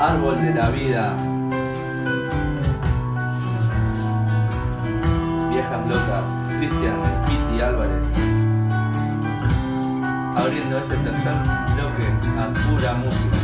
Árbol de la vida. Viejas locas. Cristian Piti Álvarez. Abriendo este tercer bloque a pura música.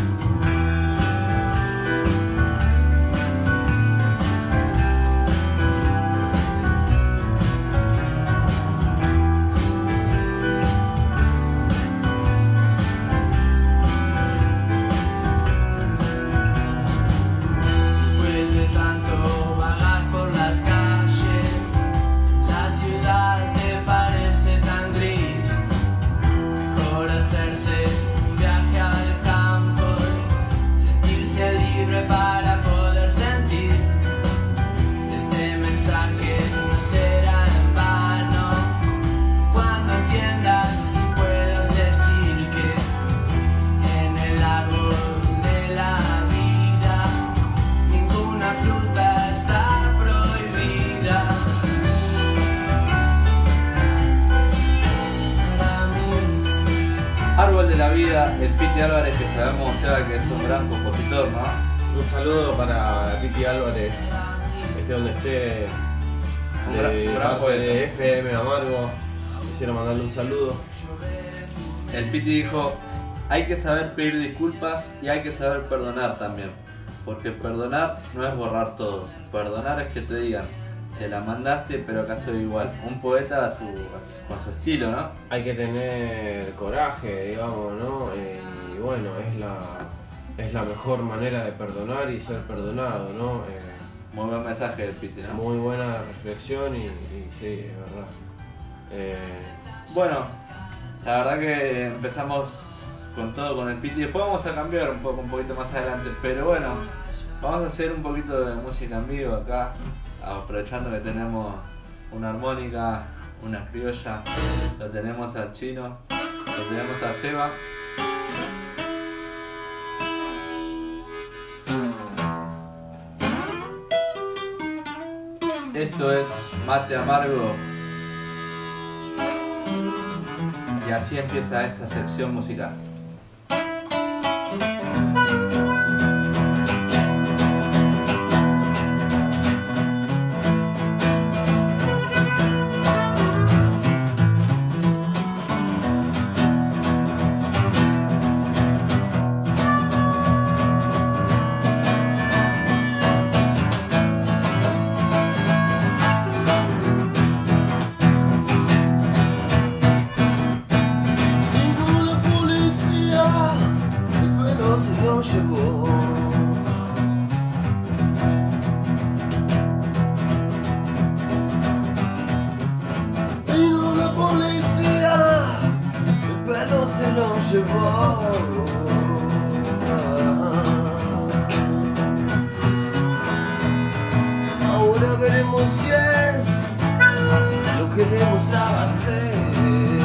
El Piti Álvarez que sabemos Seba, que es un gran compositor, ¿no? Un saludo para Ricky Álvarez, esté donde esté, Un de gran parte de FM Amargo. Quisiera mandarle un saludo. El Piti dijo, hay que saber pedir disculpas y hay que saber perdonar también. Porque perdonar no es borrar todo. Perdonar es que te digan, te la mandaste pero acá estoy igual. Un poeta a su, con su estilo, ¿no? Hay que tener coraje, digamos, ¿no? Eh, y bueno, es la, es la mejor manera de perdonar y ser perdonado, ¿no? Eh, Muy buen mensaje del Piti, ¿no? muy buena reflexión y, y sí, es verdad. Eh, Bueno, la verdad que empezamos con todo con el Piti. Después vamos a cambiar un poco, un poquito más adelante. Pero bueno, vamos a hacer un poquito de música en vivo acá. Aprovechando que tenemos una armónica, una criolla. Lo tenemos al chino, lo tenemos a Seba. Esto es Mate Amargo y así empieza esta sección musical. pensaba ser.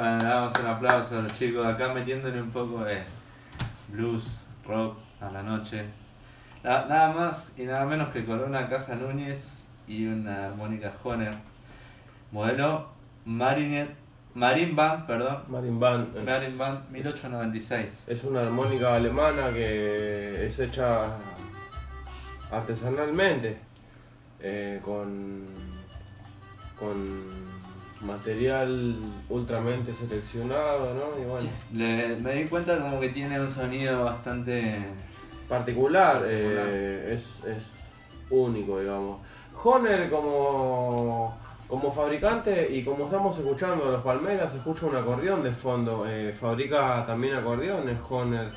Aplauso a los chicos acá metiéndole un poco de blues, rock a la noche. Na- Nada más y nada menos que con una Casa Núñez y una armónica Honer. Modelo Marinet, Marine Band, perdón. Marin Band es- Marine Band 1896. Es una armónica alemana que es hecha artesanalmente eh, con, con material ultramente seleccionado, ¿no? Y bueno, Le- me di cuenta como que tiene un sonido bastante... particular, Particular. eh, es, es único, digamos. Honer como, como fabricante y como estamos escuchando los Palmeras, escucha un acordeón de fondo. eh, fabrica también acordeones, Honer.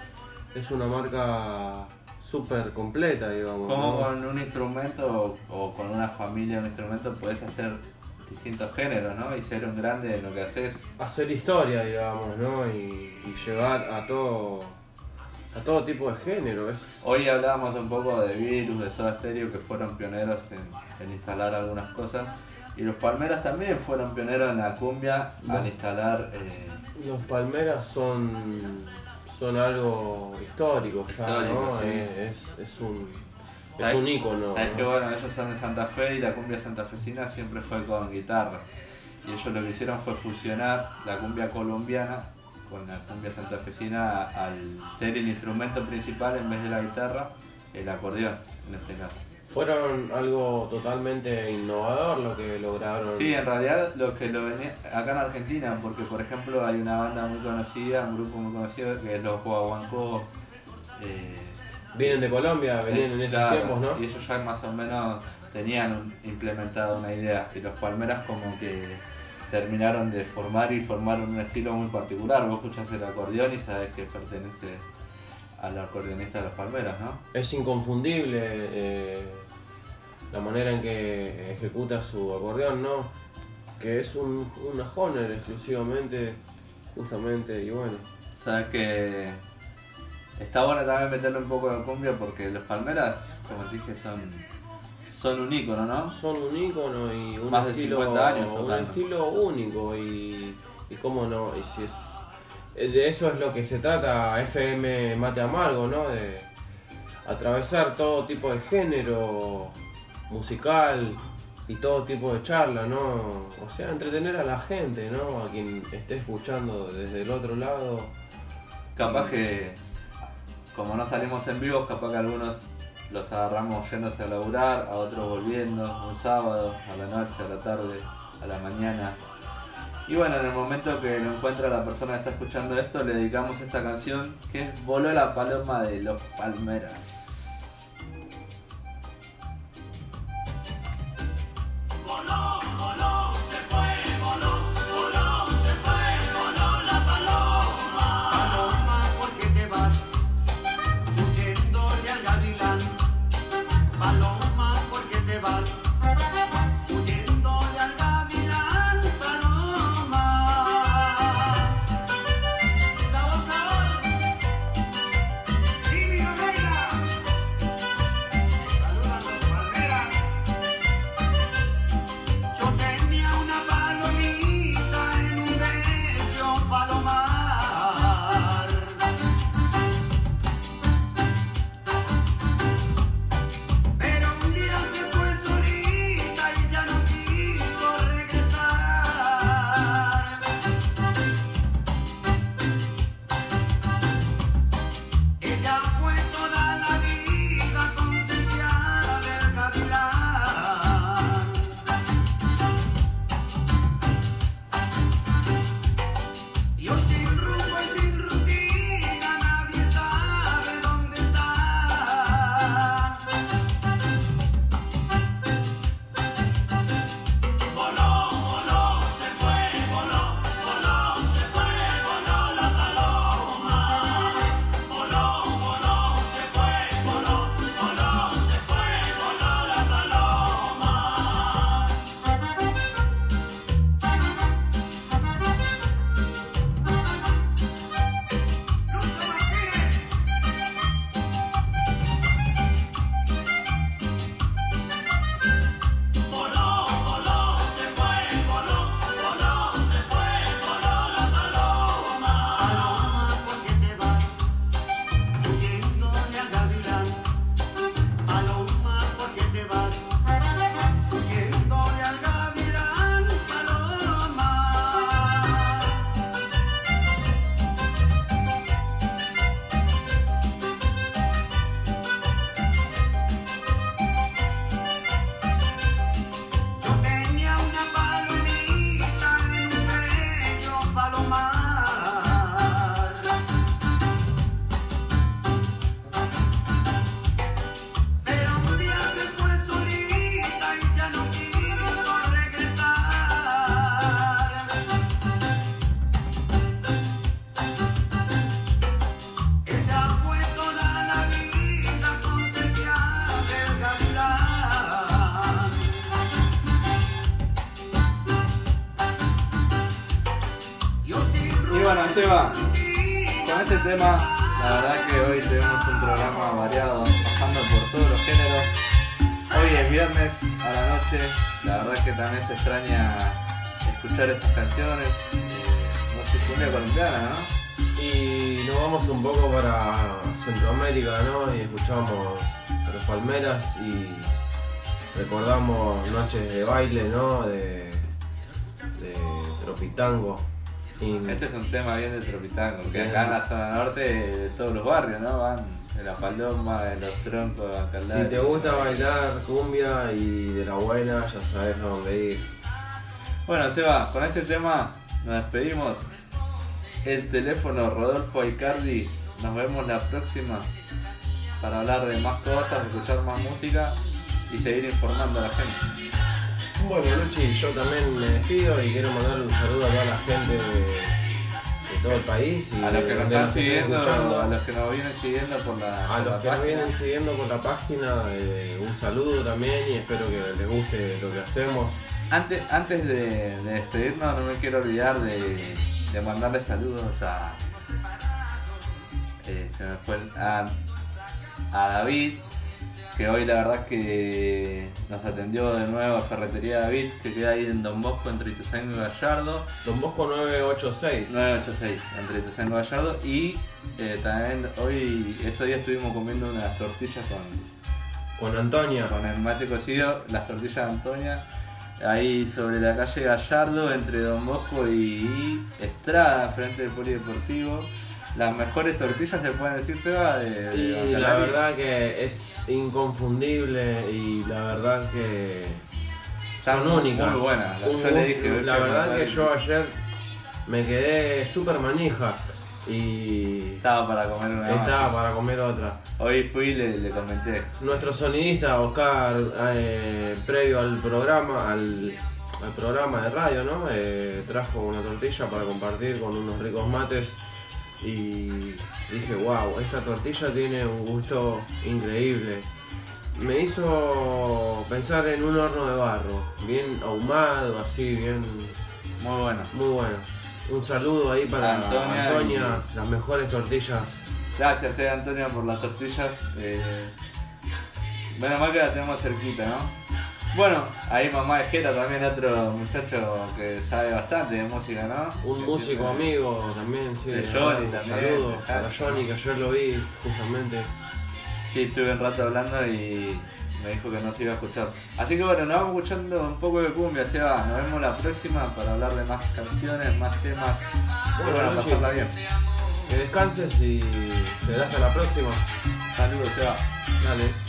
Es una marca súper completa, digamos. Como ¿no? con un instrumento o, o con una familia de un instrumento puedes hacer distintos géneros, ¿no? Y ser un grande en lo que haces. Hacer historia, digamos, ¿no? Y, y llegar a todo, a todo tipo de género. Hoy hablábamos un poco de Virus, de Soda Stereo, que fueron pioneros en, en instalar algunas cosas. Y los Palmeras también fueron pioneros en la cumbia al instalar... eh, Los palmeras son, son algo histórico ya, Histórico, ¿no? sí. Eh, Es, es un, es ¿Sabes- un ícono. Sabes que bueno, ellos son de Santa Fe y la cumbia santafesina siempre fue con guitarra. Y ellos lo que hicieron fue fusionar la cumbia colombiana con la cumbia santafesina al ser el instrumento principal en vez de la guitarra, el acordeón en este caso. Fueron algo totalmente innovador lo que lograron. Sí, en realidad lo que lo venía acá en Argentina, porque por ejemplo hay una banda muy conocida, un grupo muy conocido que es los Guaguancó. Eh, Vienen de Colombia, venían en esos Claro, tiempos, ¿no? Y ellos ya más o menos tenían implementada una idea. Y los Palmeras como que terminaron de formar y formaron un estilo muy particular. Vos escuchás el acordeón y sabés que pertenece al acordeonista de los Palmeras, ¿no? Es inconfundible eh, la manera en que ejecuta su acordeón, ¿no? Que es un, una Honer exclusivamente, justamente, y bueno. Sabes que está bueno también meterle un poco de cumbia porque los Palmeras, como te dije, son, son un ícono, ¿no? Son un ícono y un Más de estilo, 50 años un tocando. estilo único y, y cómo no, y si es, de eso es lo que se trata FM Mate Amargo, ¿no? De atravesar todo tipo de género musical y todo tipo de charla, ¿no? O sea, entretener a la gente, ¿no? A quien esté escuchando desde el otro lado. Capaz que, como no salimos en vivo, capaz que algunos los agarramos yéndose a laburar, a otros volviendo, un sábado, a la noche, a la tarde, a la mañana. Y bueno, en el momento que lo encuentra la persona que está escuchando esto, le dedicamos esta canción que es Voló la paloma de los Palmeras. Con este tema, la verdad que hoy tenemos un programa variado, pasando por todos los géneros. Hoy es viernes a la noche, la verdad que también se extraña escuchar estas canciones. Eh, música colombiana, ¿no? Y nos vamos un poco para Centroamérica, ¿no? Y escuchamos a los Palmeras y recordamos noches de baile, ¿no? De Tropitango. Este es un tema bien de Tropitango, que acá en la zona norte de todos los barrios, ¿no? Van de la paloma, de los troncos, de si Alcalá. te gusta bailar cumbia y de la buena, ya sabes a dónde ir. Bueno, Seba, con este tema nos despedimos. El teléfono Rodolfo Icardi. Nos vemos la próxima para hablar de más cosas, escuchar más música y seguir informando a la gente. Bueno, Luchi, yo también me despido y quiero mandarle un saludo a toda la gente de, todo el país y A los que nos están siguiendo, escuchando. a los que nos vienen siguiendo por la, A por la los que nos vienen siguiendo por la página, eh, un saludo también y espero que les guste lo que hacemos. Antes, antes de, de despedirnos, no me quiero olvidar de, de mandarle saludos a. eh, se me fue el- a, a David, que hoy la verdad que nos atendió de nuevo a Ferretería David, que queda ahí en Don Bosco entre Ituzaingó y Gallardo, Don Bosco 986. 986, entre Ituzaingó y Gallardo. Y eh, también hoy, estos días estuvimos comiendo unas tortillas con, Con Antonia. con el mate cocido, las tortillas de Antonia, ahí sobre la calle Gallardo, entre Don Bosco y Estrada, frente del Polideportivo. Las mejores tortillas se pueden decir, Seba, de, Y la verdad que es inconfundible y la verdad que son muy- únicas. muy buenas. Un- Yo le dije, la verdad que yo ayer me quedé súper manija y Estaba para comer una más. estaba para comer otra. Hoy fui y le, le comenté. Nuestro sonidista Oscar, eh, previo al programa, al, al programa de radio, ¿no? Eh, trajo una tortilla para compartir con unos ricos mates y dije, wow, esta tortilla tiene un gusto increíble. Me hizo pensar en un horno de barro, bien ahumado, así, bien, Muy bueno. muy bueno. Un saludo ahí para Antonia Antonia, las mejores tortillas. Gracias, eh, Antonio, por las tortillas. Eh, menos mal que la tenemos cerquita, ¿no? Bueno, ahí mamá Ejera también, otro muchacho que sabe bastante de música, ¿no? Un músico tiene- amigo también, sí. De Johnny un también, Saludo de para. Johnny, que ayer lo vi justamente. Sí, estuve un rato hablando y me dijo que no se iba a escuchar. Así que bueno, nos vamos escuchando un poco de cumbia, se va. Nos vemos la próxima para hablar de más canciones, más temas. Bueno, bueno, pasarla bien. Que descanses y será hasta la próxima. Saludos, se va. Dale.